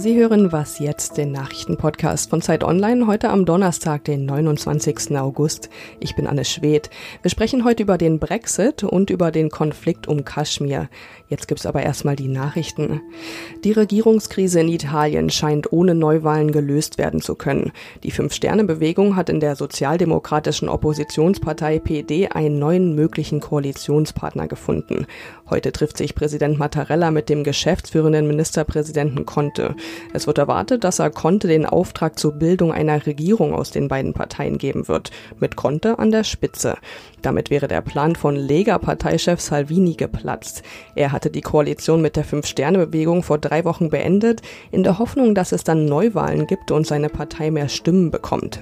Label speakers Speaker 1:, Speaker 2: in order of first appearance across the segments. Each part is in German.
Speaker 1: Sie hören Was jetzt, den Nachrichtenpodcast von Zeit Online, heute am Donnerstag, den 29. August. Ich bin Anne Schwedt. Wir sprechen heute über den Brexit und über den Konflikt um Kaschmir. Jetzt gibt's aber erstmal die Nachrichten. Die Regierungskrise in Italien scheint ohne Neuwahlen gelöst werden zu können. Die Fünf-Sterne-Bewegung hat in der sozialdemokratischen Oppositionspartei PD einen neuen möglichen Koalitionspartner gefunden. Heute trifft sich Präsident Mattarella mit dem geschäftsführenden Ministerpräsidenten Conte. Es wird erwartet, dass er Conte den Auftrag zur Bildung einer Regierung aus den beiden Parteien geben wird, mit Conte an der Spitze. Damit wäre der Plan von Lega-Parteichef Salvini geplatzt. Er hatte die Koalition mit der Fünf-Sterne-Bewegung vor drei Wochen beendet, in der Hoffnung, dass es dann Neuwahlen gibt und seine Partei mehr Stimmen bekommt.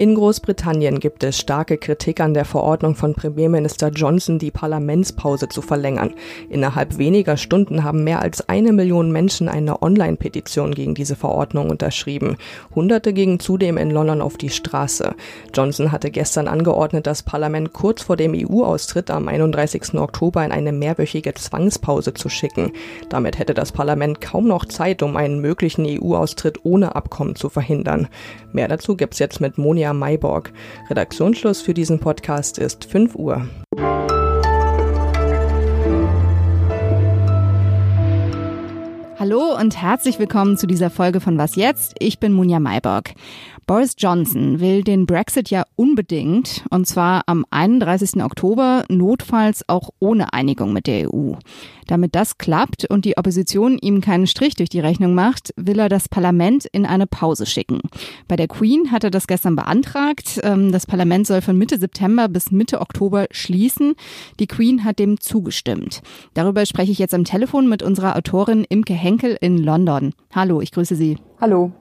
Speaker 1: In Großbritannien gibt es starke Kritik an der Verordnung von Premierminister Johnson, die Parlamentspause zu verlängern. Innerhalb weniger Stunden haben mehr als eine Million Menschen eine Online-Petition gegen diese Verordnung unterschrieben. Hunderte gingen zudem in London auf die Straße. Johnson hatte gestern angeordnet, das Parlament kurz vor dem EU-Austritt am 31. Oktober in eine mehrwöchige Zwangspause zu schicken. Damit hätte das Parlament kaum noch Zeit, um einen möglichen EU-Austritt ohne Abkommen zu verhindern. Mehr dazu gibt's jetzt mit Monia Julia Mayborg. Redaktionsschluss für diesen Podcast ist 5 Uhr.
Speaker 2: Hallo und herzlich willkommen zu dieser Folge von Was jetzt? Ich bin Munja Mayborg. Boris Johnson will den Brexit ja unbedingt, und zwar am 31. Oktober, notfalls auch ohne Einigung mit der EU. Damit das klappt und die Opposition ihm keinen Strich durch die Rechnung macht, will er das Parlament in eine Pause schicken. Bei der Queen hat er das gestern beantragt. Ähm, das Parlament soll von Mitte September bis Mitte Oktober schließen. Die Queen hat dem zugestimmt. Darüber spreche ich jetzt am Telefon mit unserer Autorin Imke Henkel in London. Hallo, ich grüße Sie.
Speaker 3: Hallo.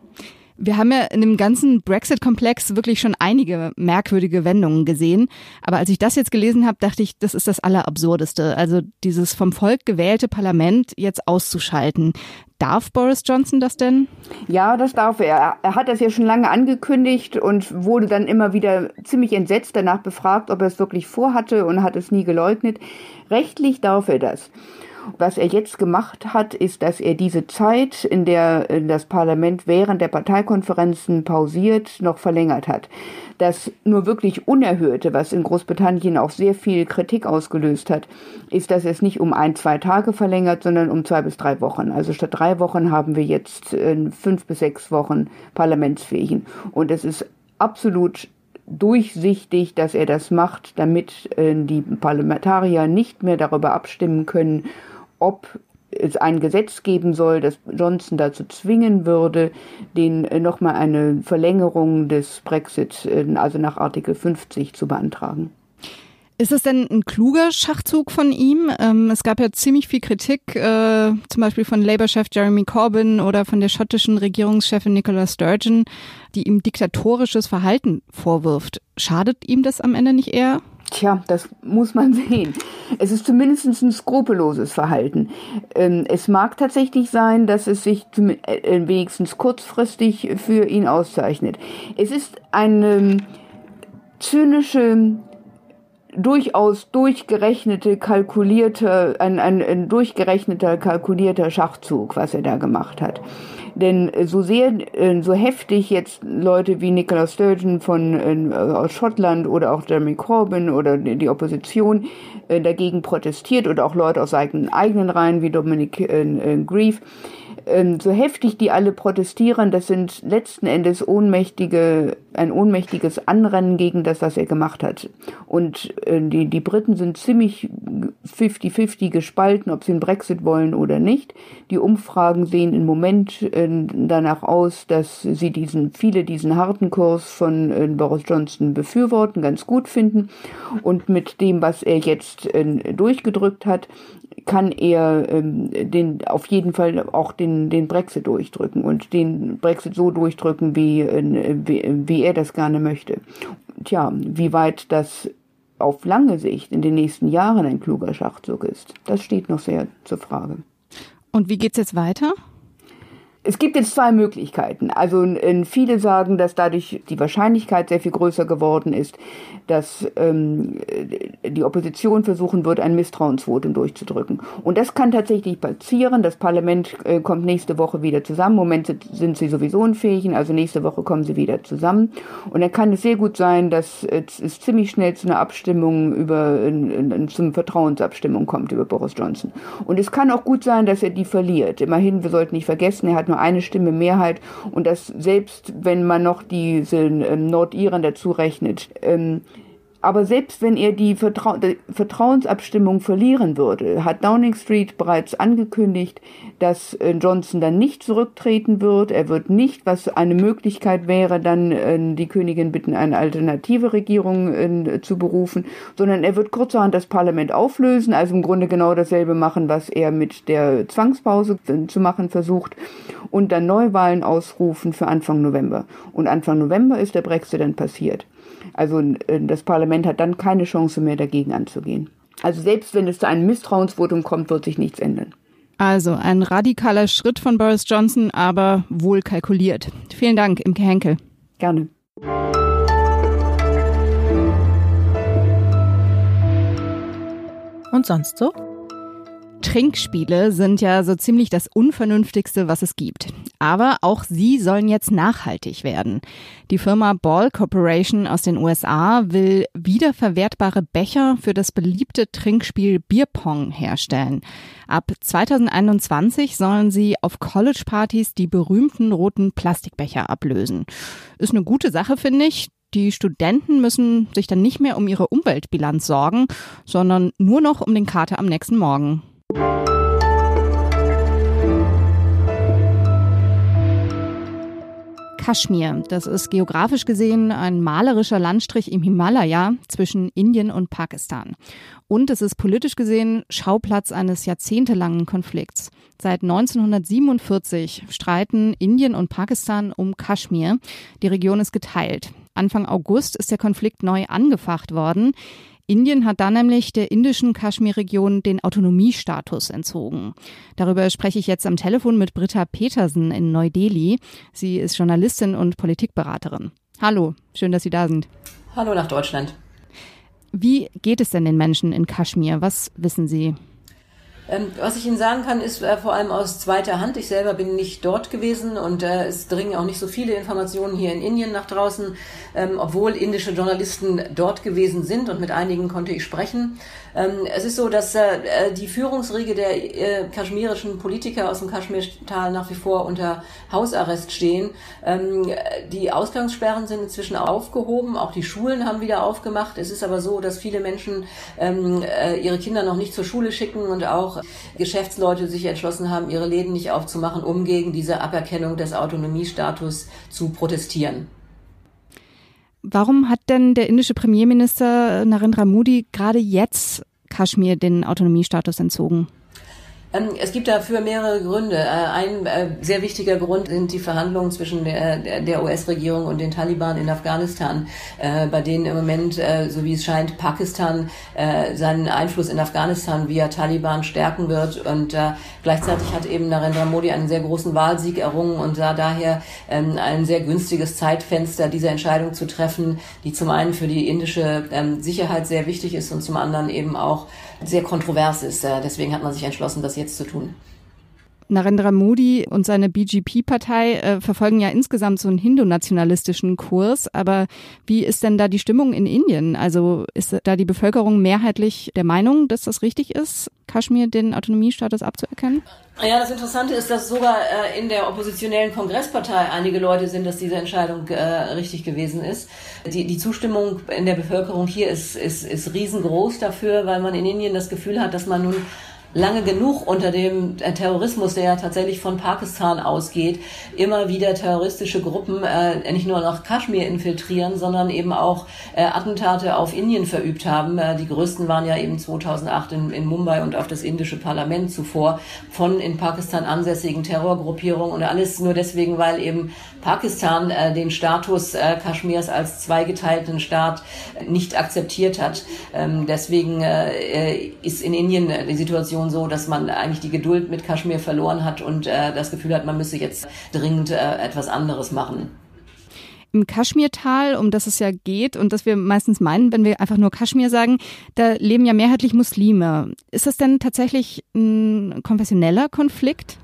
Speaker 2: Wir haben ja in dem ganzen Brexit-Komplex wirklich schon einige merkwürdige Wendungen gesehen. Aber als ich das jetzt gelesen habe, dachte ich, das ist das Allerabsurdeste. Also dieses vom Volk gewählte Parlament jetzt auszuschalten. Darf Boris Johnson das denn?
Speaker 3: Ja, das darf er. Er hat das ja schon lange angekündigt und wurde dann immer wieder ziemlich entsetzt danach befragt, ob er es wirklich vorhatte und hat es nie geleugnet. Rechtlich darf er das. Was er jetzt gemacht hat, ist, dass er diese Zeit, in der das Parlament während der Parteikonferenzen pausiert, noch verlängert hat. Das nur wirklich Unerhörte, was in Großbritannien auch sehr viel Kritik ausgelöst hat, ist, dass es nicht um ein, zwei Tage verlängert, sondern um zwei bis drei Wochen. Also statt drei Wochen haben wir jetzt äh, fünf bis sechs Wochen Parlamentsfähigen. Und es ist absolut durchsichtig, dass er das macht, damit äh, die Parlamentarier nicht mehr darüber abstimmen können, ob es ein Gesetz geben soll, das Johnson dazu zwingen würde, den äh, nochmal eine Verlängerung des Brexit, äh, also nach Artikel 50 zu beantragen.
Speaker 2: Ist es denn ein kluger Schachzug von ihm? Ähm, es gab ja ziemlich viel Kritik, äh, zum Beispiel von Labour-Chef Jeremy Corbyn oder von der schottischen Regierungschefin Nicola Sturgeon, die ihm diktatorisches Verhalten vorwirft. Schadet ihm das am Ende nicht eher?
Speaker 3: Tja, das muss man sehen. Es ist zumindest ein skrupelloses Verhalten. Ähm, es mag tatsächlich sein, dass es sich äh, wenigstens kurzfristig für ihn auszeichnet. Es ist eine zynische durchaus durchgerechnete, kalkulierte, ein, ein, ein durchgerechneter, kalkulierter Schachzug, was er da gemacht hat. Denn so sehr, äh, so heftig jetzt Leute wie Nicola Sturgeon von äh, aus Schottland oder auch Jeremy Corbyn oder die Opposition äh, dagegen protestiert oder auch Leute aus eigenen, eigenen Reihen wie Dominic Grief, ähm, so heftig die alle protestieren, das sind letzten Endes ohnmächtige, ein ohnmächtiges Anrennen gegen das, was er gemacht hat. Und äh, die, die Briten sind ziemlich 50-50 gespalten, ob sie einen Brexit wollen oder nicht. Die Umfragen sehen im Moment äh, danach aus, dass sie diesen, viele diesen harten Kurs von äh, Boris Johnson befürworten, ganz gut finden. Und mit dem, was er jetzt äh, durchgedrückt hat, kann er ähm, den auf jeden Fall auch den den Brexit durchdrücken und den Brexit so durchdrücken, wie, äh, wie, wie er das gerne möchte. Tja, wie weit das auf lange Sicht in den nächsten Jahren ein kluger Schachzug ist, das steht noch sehr zur Frage.
Speaker 2: Und wie geht's jetzt weiter?
Speaker 3: Es gibt jetzt zwei Möglichkeiten. Also viele sagen, dass dadurch die Wahrscheinlichkeit sehr viel größer geworden ist, dass ähm, die Opposition versuchen wird, ein Misstrauensvotum durchzudrücken. Und das kann tatsächlich passieren. Das Parlament äh, kommt nächste Woche wieder zusammen. Im Moment sind sie sowieso unfähig, also nächste Woche kommen sie wieder zusammen. Und dann kann es sehr gut sein, dass es ziemlich schnell zu einer Abstimmung über, in, zum Vertrauensabstimmung kommt über Boris Johnson. Und es kann auch gut sein, dass er die verliert. Immerhin, wir sollten nicht vergessen, er hat nur eine Stimme Mehrheit und das selbst, wenn man noch diese ähm, Nordiren dazu rechnet. Ähm, aber selbst wenn er die Vertrau Vertrauensabstimmung verlieren würde, hat Downing Street bereits angekündigt, dass äh, Johnson dann nicht zurücktreten wird. Er wird nicht, was eine Möglichkeit wäre, dann äh, die Königin bitten, eine alternative Regierung äh, zu berufen, sondern er wird kurzerhand das Parlament auflösen, also im Grunde genau dasselbe machen, was er mit der Zwangspause zu machen versucht und dann Neuwahlen ausrufen für Anfang November. Und Anfang November ist der Brexit dann passiert. Also äh, das Parlament hat dann keine Chance mehr dagegen anzugehen. Also selbst wenn es zu einem Misstrauensvotum kommt, wird sich nichts ändern.
Speaker 2: Also ein radikaler Schritt von Boris Johnson, aber wohl kalkuliert. Vielen Dank, Imke Henkel.
Speaker 3: Gerne.
Speaker 2: Und sonst so? Trinkspiele sind ja so ziemlich das Unvernünftigste, was es gibt. Aber auch sie sollen jetzt nachhaltig werden. Die Firma Ball Corporation aus den USA will wiederverwertbare Becher für das beliebte Trinkspiel Bierpong herstellen. Ab 2021 sollen sie auf College-Partys die berühmten roten Plastikbecher ablösen. Ist eine gute Sache, finde ich. Die Studenten müssen sich dann nicht mehr um ihre Umweltbilanz sorgen, sondern nur noch um den Kater am nächsten Morgen. Kaschmir. Das ist geografisch gesehen ein malerischer Landstrich im Himalaya zwischen Indien und Pakistan. Und es ist politisch gesehen Schauplatz eines jahrzehntelangen Konflikts. Seit 1947 streiten Indien und Pakistan um Kaschmir. Die Region ist geteilt. Anfang August ist der Konflikt neu angefacht worden. Indien hat da nämlich der indischen Kaschmir-Region den Autonomiestatus entzogen. Darüber spreche ich jetzt am Telefon mit Britta Petersen in Neu-Delhi. Sie ist Journalistin und Politikberaterin. Hallo, schön, dass Sie da sind.
Speaker 4: Hallo nach Deutschland.
Speaker 2: Wie geht es denn den Menschen in Kaschmir? Was wissen Sie?
Speaker 4: Ähm, was ich Ihnen sagen kann, ist äh, vor allem aus zweiter Hand. Ich selber bin nicht dort gewesen und äh, es dringen auch nicht so viele Informationen hier in Indien nach draußen, ähm, obwohl indische Journalisten dort gewesen sind und mit einigen konnte ich sprechen. Ähm, es ist so, dass äh, äh die Führungsriege der äh, kaschmirischen Politiker aus dem Kaschmirtal nach wie vor unter Hausarrest stehen. Ähm, die Ausgangssperren sind inzwischen aufgehoben, auch die Schulen haben wieder aufgemacht. Es ist aber so, dass viele Menschen ähm, äh, ihre Kinder noch nicht zur Schule schicken und auch Geschäftsleute sich entschlossen haben, ihre Läden nicht aufzumachen, um gegen diese Aberkennung des Autonomiestatus zu protestieren.
Speaker 2: Warum hat denn der indische Premierminister Narendra Modi gerade jetzt Kaschmir den Autonomiestatus entzogen?
Speaker 4: Ähm, es gibt dafür mehrere Gründe. Äh, ein äh, sehr wichtiger Grund sind die Verhandlungen zwischen der, US-Regierung und den Taliban in Afghanistan, äh, bei denen im Moment, so wie es scheint, Pakistan seinen Einfluss in Afghanistan via Taliban stärken wird. Und gleichzeitig hat eben Narendra Modi einen sehr großen Wahlsieg errungen und sah daher ähm, ein sehr günstiges Zeitfenster, diese Entscheidung zu treffen, die zum einen für die indische ähm, Sicherheit sehr wichtig ist und zum anderen eben auch sehr kontrovers ist. Deswegen hat man sich entschlossen, das jetzt zu tun.
Speaker 2: Narendra Modi und seine BGP-Partei äh, verfolgen ja insgesamt so einen hindu-nationalistischen Kurs. Aber wie ist denn da die Stimmung in Indien? Also ist da die Bevölkerung mehrheitlich der Meinung, dass das richtig ist, Kaschmir den Autonomiestatus abzuerkennen?
Speaker 4: Ja, das Interessante ist, dass sogar äh, in der oppositionellen Kongresspartei einige Leute sind, dass diese Entscheidung äh, richtig gewesen ist. Die, die Zustimmung in der Bevölkerung hier ist, ist, ist riesengroß dafür, weil man in Indien das Gefühl hat, dass man nun lange genug unter dem äh, Terrorismus, der ja tatsächlich von Pakistan ausgeht, immer wieder terroristische Gruppen äh, nicht nur nach Kaschmir infiltrieren, sondern eben auch äh, Attentate auf Indien verübt haben. Äh, die größten waren ja eben 2008 in, in, Mumbai und auf das indische Parlament zuvor von in Pakistan ansässigen Terrorgruppierungen und alles nur deswegen, weil eben Pakistan äh, den Status äh, Kaschmirs als zweigeteilten Staat nicht akzeptiert hat. Ähm, deswegen ist in Indien die Situation Situation so, dass man eigentlich die Geduld mit Kaschmir verloren hat und äh, das Gefühl hat, man müsse jetzt dringend äh, etwas anderes machen
Speaker 2: im Kaschmirtal, um das es ja geht und das wir meistens meinen, wenn wir einfach nur Kaschmir sagen, da leben ja mehrheitlich Muslime. Ist das denn tatsächlich ein konfessioneller Konflikt?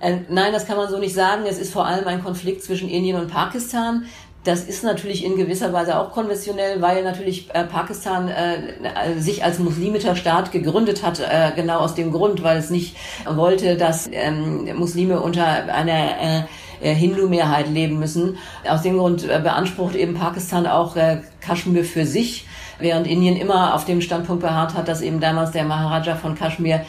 Speaker 4: Äh, nein, das kann man so nicht sagen. Es ist vor allem ein Konflikt zwischen Indien und Pakistan. Das ist natürlich in gewisser Weise auch konventionell, weil natürlich äh, Pakistan äh, sich als muslimischer Staat gegründet hat, äh, genau aus dem Grund, weil es nicht wollte, dass ähm, Muslime unter einer äh, Hindu-Mehrheit leben müssen. Aus dem Grund äh, beansprucht eben Pakistan auch äh, Kaschmir für sich während Indien immer auf dem Standpunkt beharrt hat, dass eben damals der Maharaja von Kaschmir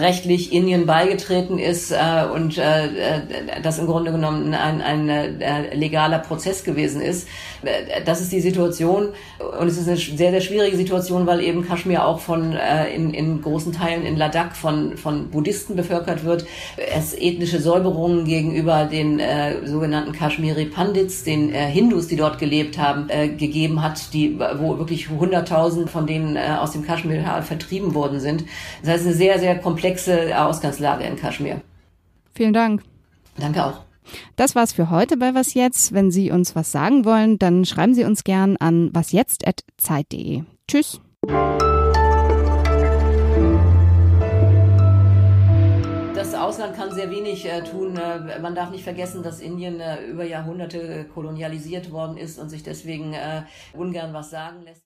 Speaker 4: rechtlich Indien beigetreten ist äh, und äh, äh, das im Grunde genommen ein, ein äh, legaler Prozess gewesen ist. Äh, das ist die Situation und es ist eine sehr, sehr schwierige Situation, weil eben Kaschmir auch von äh, in, in großen Teilen in Ladakh von, von Buddhisten bevölkert wird. Es ethnische Säuberungen gegenüber den äh, sogenannten Kaschmiri Pandits, den äh, Hindus, die dort gelebt haben, äh, gegeben hat, die wo wirklich 100.000 von denen äh, aus dem Kaschmir vertrieben worden sind. Das heißt, eine sehr, sehr komplexe Ausgangslage in Kaschmir.
Speaker 2: Vielen Dank.
Speaker 4: Danke auch.
Speaker 2: Das war's für heute bei Was Jetzt. Wenn Sie uns was sagen wollen, dann schreiben Sie uns gern an wasjetzt.zeit.de. Tschüss.
Speaker 4: Das Ausland kann sehr wenig äh, tun. Äh, man darf nicht vergessen, dass Indien äh, über Jahrhunderte kolonialisiert worden ist und sich deswegen äh, ungern was sagen lässt.